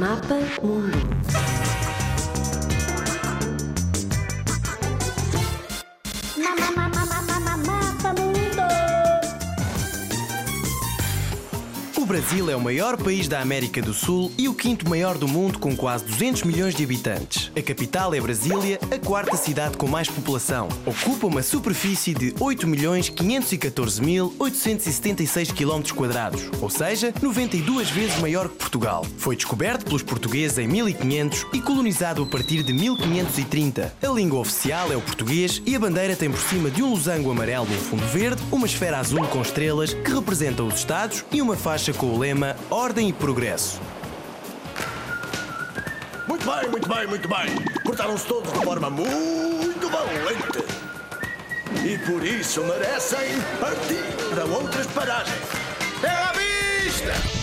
Mapa Mundo. Brasil é o maior país da América do Sul e o quinto maior do mundo com quase 200 milhões de habitantes. A capital é Brasília, a quarta cidade com mais população. Ocupa uma superfície de 8.514.876 km ou seja, 92 vezes maior que Portugal. Foi descoberto pelos portugueses em 1500 e colonizado a partir de 1530. A língua oficial é o português e a bandeira tem por cima de um losango amarelo num fundo verde, uma esfera azul com estrelas que representam os estados e uma faixa com o lema Ordem e Progresso. Muito bem, muito bem, muito bem. Portaram-se todos de forma muito valente. E por isso merecem partir para outras paragens. É à vista!